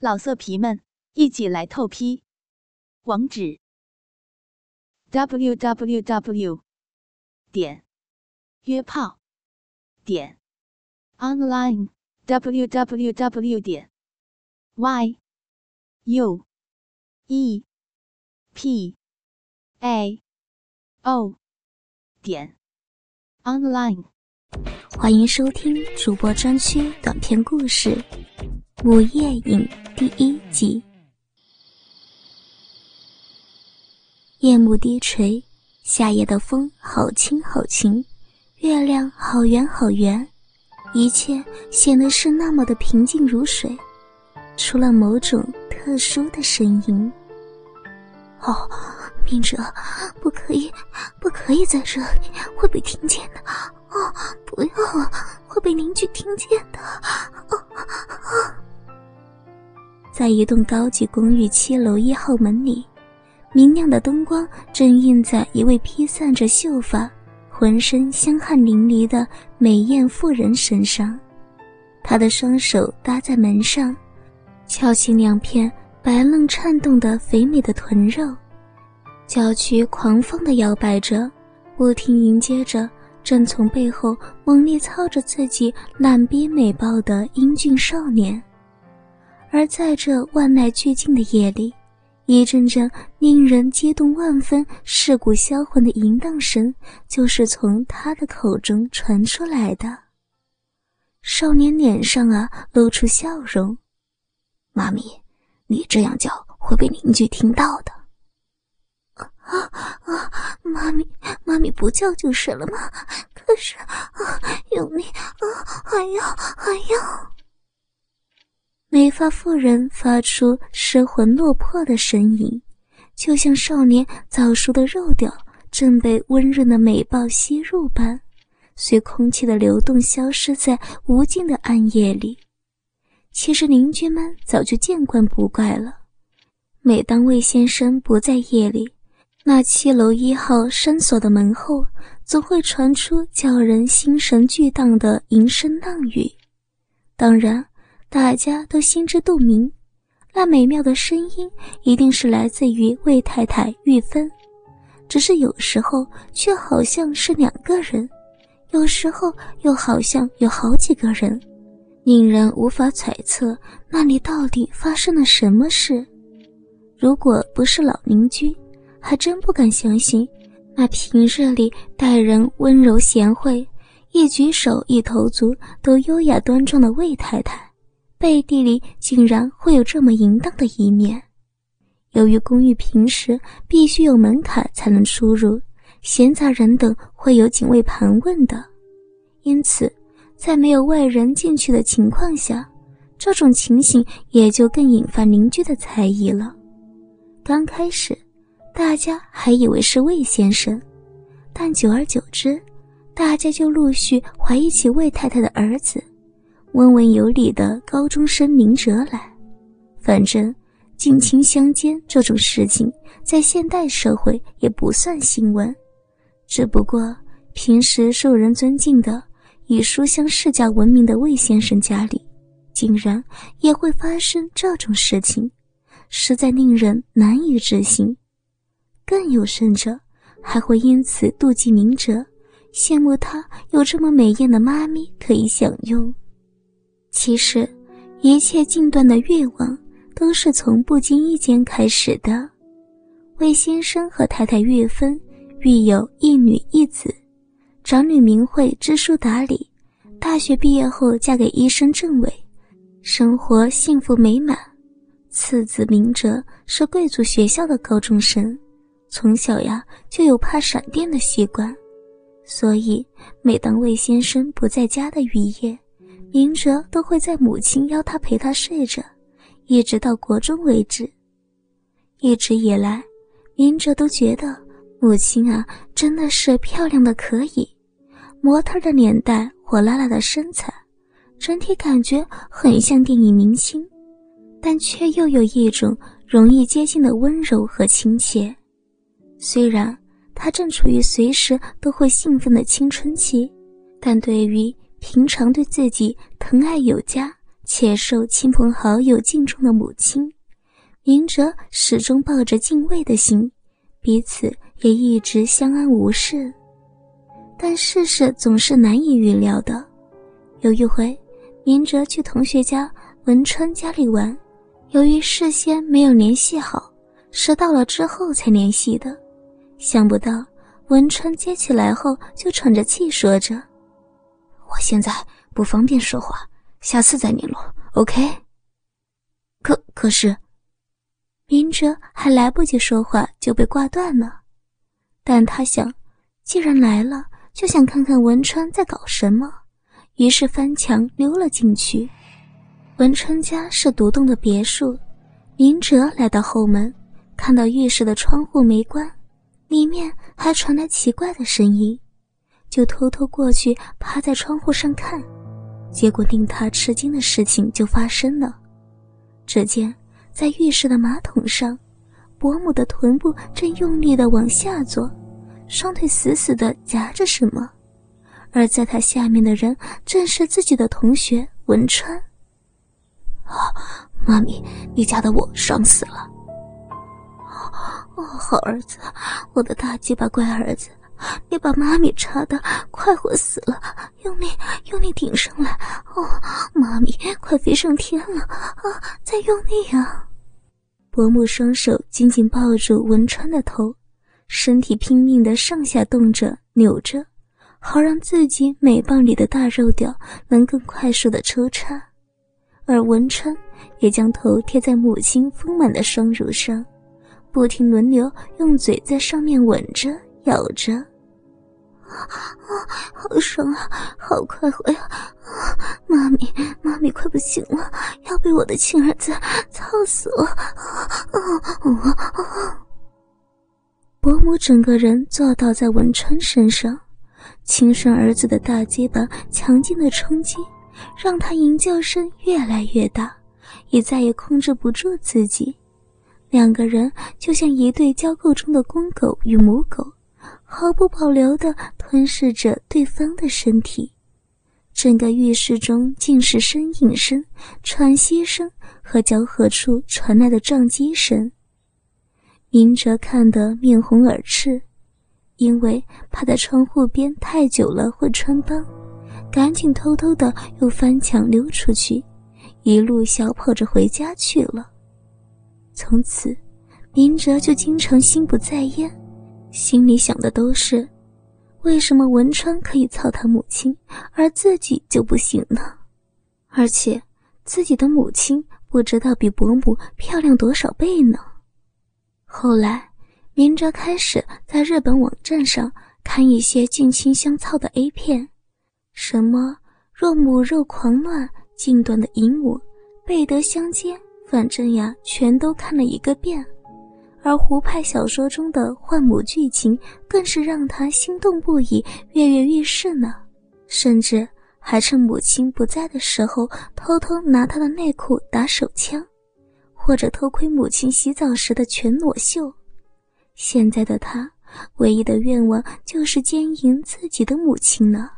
老色皮们，一起来透批！网址：w w w 点约炮点 online w w w 点 y u e p a o 点 online。欢迎收听主播专区短篇故事《午夜影》第一集。夜幕低垂，夏夜的风好轻好轻，月亮好圆好圆，一切显得是那么的平静如水，除了某种特殊的声音。哦，明哲，不可以，不可以在这里，会被听见的。哦，不要啊，会被邻居听见的。哦哦，在一栋高级公寓七楼一号门里，明亮的灯光正映在一位披散着秀发、浑身香汗淋漓的美艳妇人身上。她的双手搭在门上，翘起两片白嫩颤动的肥美的臀肉，脚躯狂放地摇摆着，不停迎接着。正从背后猛力操着自己烂逼美爆的英俊少年，而在这万籁俱静的夜里，一阵阵令人激动万分、蚀骨销魂的淫荡声，就是从他的口中传出来的。少年脸上啊露出笑容：“妈咪，你这样叫会被邻居听到的。”啊啊！妈咪，妈咪不叫就是了吗？可是啊，用力啊，还要还要！美发妇人发出失魂落魄的声音，就像少年早熟的肉屌正被温润的美爆吸入般，随空气的流动消失在无尽的暗夜里。其实邻居们早就见惯不怪了，每当魏先生不在夜里。那七楼一号深锁的门后，总会传出叫人心神俱荡的吟声浪语。当然，大家都心知肚明，那美妙的声音一定是来自于魏太太玉芬。只是有时候却好像是两个人，有时候又好像有好几个人，令人无法揣测那里到底发生了什么事。如果不是老邻居，还真不敢相信，那平日里待人温柔贤惠，一举手一投足都优雅端庄的魏太太，背地里竟然会有这么淫荡的一面。由于公寓平时必须有门槛才能出入，闲杂人等会有警卫盘问的，因此，在没有外人进去的情况下，这种情形也就更引发邻居的猜疑了。刚开始。大家还以为是魏先生，但久而久之，大家就陆续怀疑起魏太太的儿子，温文有礼的高中生明哲来。反正近亲相奸这种事情，在现代社会也不算新闻，只不过平时受人尊敬的、以书香世家闻名的魏先生家里，竟然也会发生这种事情，实在令人难以置信。更有甚者，还会因此妒忌明哲，羡慕他有这么美艳的妈咪可以享用。其实，一切近段的愿望都是从不经意间开始的。魏先生和太太岳芬育有一女一子，长女名讳知书达理，大学毕业后嫁给医生郑伟，生活幸福美满。次子明哲是贵族学校的高中生。从小呀就有怕闪电的习惯，所以每当魏先生不在家的雨夜，明哲都会在母亲邀他陪他睡着，一直到国中为止。一直以来，明哲都觉得母亲啊真的是漂亮的可以，模特的脸蛋，火辣辣的身材，整体感觉很像电影明星，但却又有一种容易接近的温柔和亲切。虽然他正处于随时都会兴奋的青春期，但对于平常对自己疼爱有加、且受亲朋好友敬重的母亲，明哲始终抱着敬畏的心，彼此也一直相安无事。但世事总是难以预料的。有一回，明哲去同学家文川家里玩，由于事先没有联系好，是到了之后才联系的。想不到文川接起来后就喘着气说着：“我现在不方便说话。”下次再联络，OK。可可是，明哲还来不及说话就被挂断了。但他想，既然来了，就想看看文川在搞什么，于是翻墙溜了进去。文川家是独栋的别墅，明哲来到后门，看到浴室的窗户没关，里面还传来奇怪的声音，就偷偷过去趴在窗户上看。结果令他吃惊的事情就发生了。只见在浴室的马桶上，伯母的臀部正用力的往下坐，双腿死死的夹着什么，而在他下面的人正是自己的同学文川。啊，妈咪，你家的我爽死了！哦，好儿子，我的大鸡巴乖儿子。你把妈咪插的快活死了，用力用力顶上来！哦，妈咪快飞上天了啊！再用力啊！伯母双手紧紧抱住文川的头，身体拼命的上下动着、扭着，好让自己美棒里的大肉屌能更快速的抽插。而文川也将头贴在母亲丰满的双乳上，不停轮流用嘴在上面吻着。咬着，啊，好爽啊，好快活呀！啊，妈咪，妈咪快不行了，要被我的亲儿子操死了！啊啊啊！伯母整个人坐倒在文川身上，亲生儿子的大鸡巴强劲的冲击，让他吟叫声越来越大，也再也控制不住自己。两个人就像一对交媾中的公狗与母狗。毫不保留地吞噬着对方的身体，整个浴室中尽是呻吟声、喘息声和交合处传来的撞击声。明哲看得面红耳赤，因为怕在窗户边太久了会穿帮，赶紧偷偷的又翻墙溜出去，一路小跑着回家去了。从此，明哲就经常心不在焉。心里想的都是，为什么文川可以操他母亲，而自己就不行呢？而且自己的母亲不知道比伯母漂亮多少倍呢。后来，明哲开始在日本网站上看一些近亲相操的 A 片，什么若母肉狂乱、近短的淫母、背德相接，反正呀，全都看了一个遍。而胡派小说中的换母剧情更是让他心动不已，跃跃欲试呢。甚至还趁母亲不在的时候，偷偷拿她的内裤打手枪，或者偷窥母亲洗澡时的全裸秀。现在的他，唯一的愿望就是奸淫自己的母亲呢。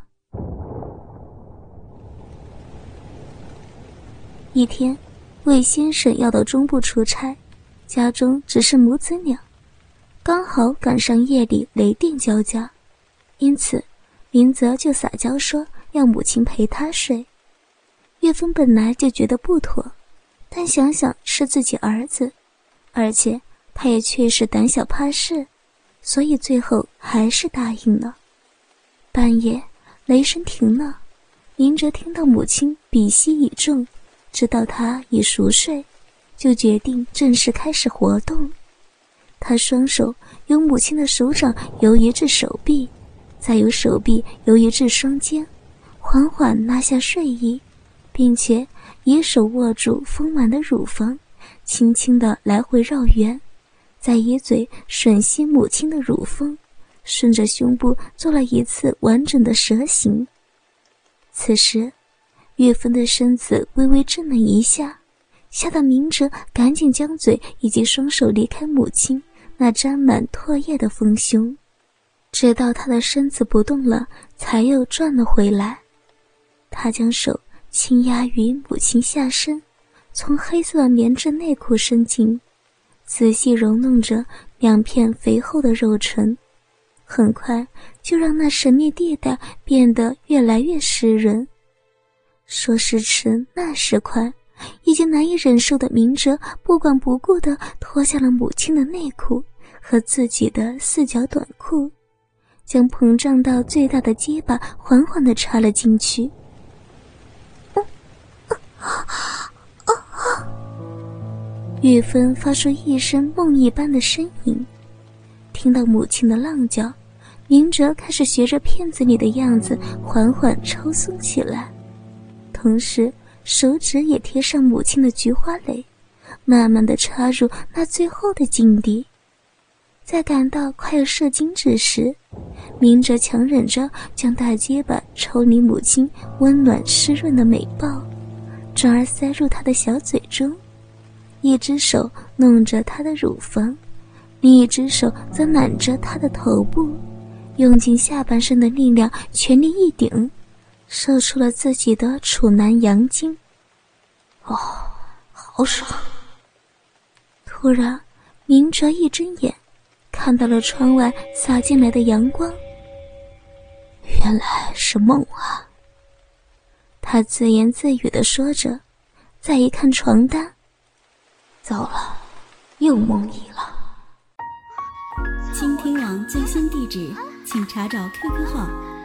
一天，魏先生要到中部出差。家中只是母子俩，刚好赶上夜里雷电交加，因此明泽就撒娇说要母亲陪他睡。岳峰本来就觉得不妥，但想想是自己儿子，而且他也确实胆小怕事，所以最后还是答应了。半夜雷声停了，明哲听到母亲鼻息已重，知道他已熟睡。就决定正式开始活动。他双手由母亲的手掌游移至手臂，再由手臂游移至双肩，缓缓拉下睡衣，并且以手握住丰满的乳房，轻轻地来回绕圆，再以嘴吮吸母亲的乳峰，顺着胸部做了一次完整的蛇形。此时，岳峰的身子微微震了一下。吓得明哲赶紧将嘴以及双手离开母亲那沾满唾液的丰胸，直到他的身子不动了，才又转了回来。他将手轻压于母亲下身，从黑色的棉质内裤伸进，仔细揉弄着两片肥厚的肉唇，很快就让那神秘地带变得越来越湿润。说时迟，那时快，已经难以忍受的明哲不管不顾地脱下了母亲的内裤和自己的四角短裤。将膨胀到最大的结巴缓缓的插了进去。玉芬发出一声梦一般的呻吟，听到母亲的浪叫，明哲开始学着片子里的样子缓缓抽松起来，同时手指也贴上母亲的菊花蕾，慢慢的插入那最后的境地。在感到快要射精之时，明哲强忍着将大结巴抽离母亲温暖湿润的美抱，转而塞入她的小嘴中，一只手弄着她的乳房，另一只手则揽着她的头部，用尽下半身的力量，全力一顶，射出了自己的处男阳精。哦，好爽！突然，明哲一睁眼。看到了窗外洒进来的阳光，原来是梦啊！他自言自语的说着，再一看床单，糟了，又梦遗了。倾听网最新地址，请查找 QQ 号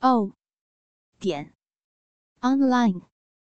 o 点 online。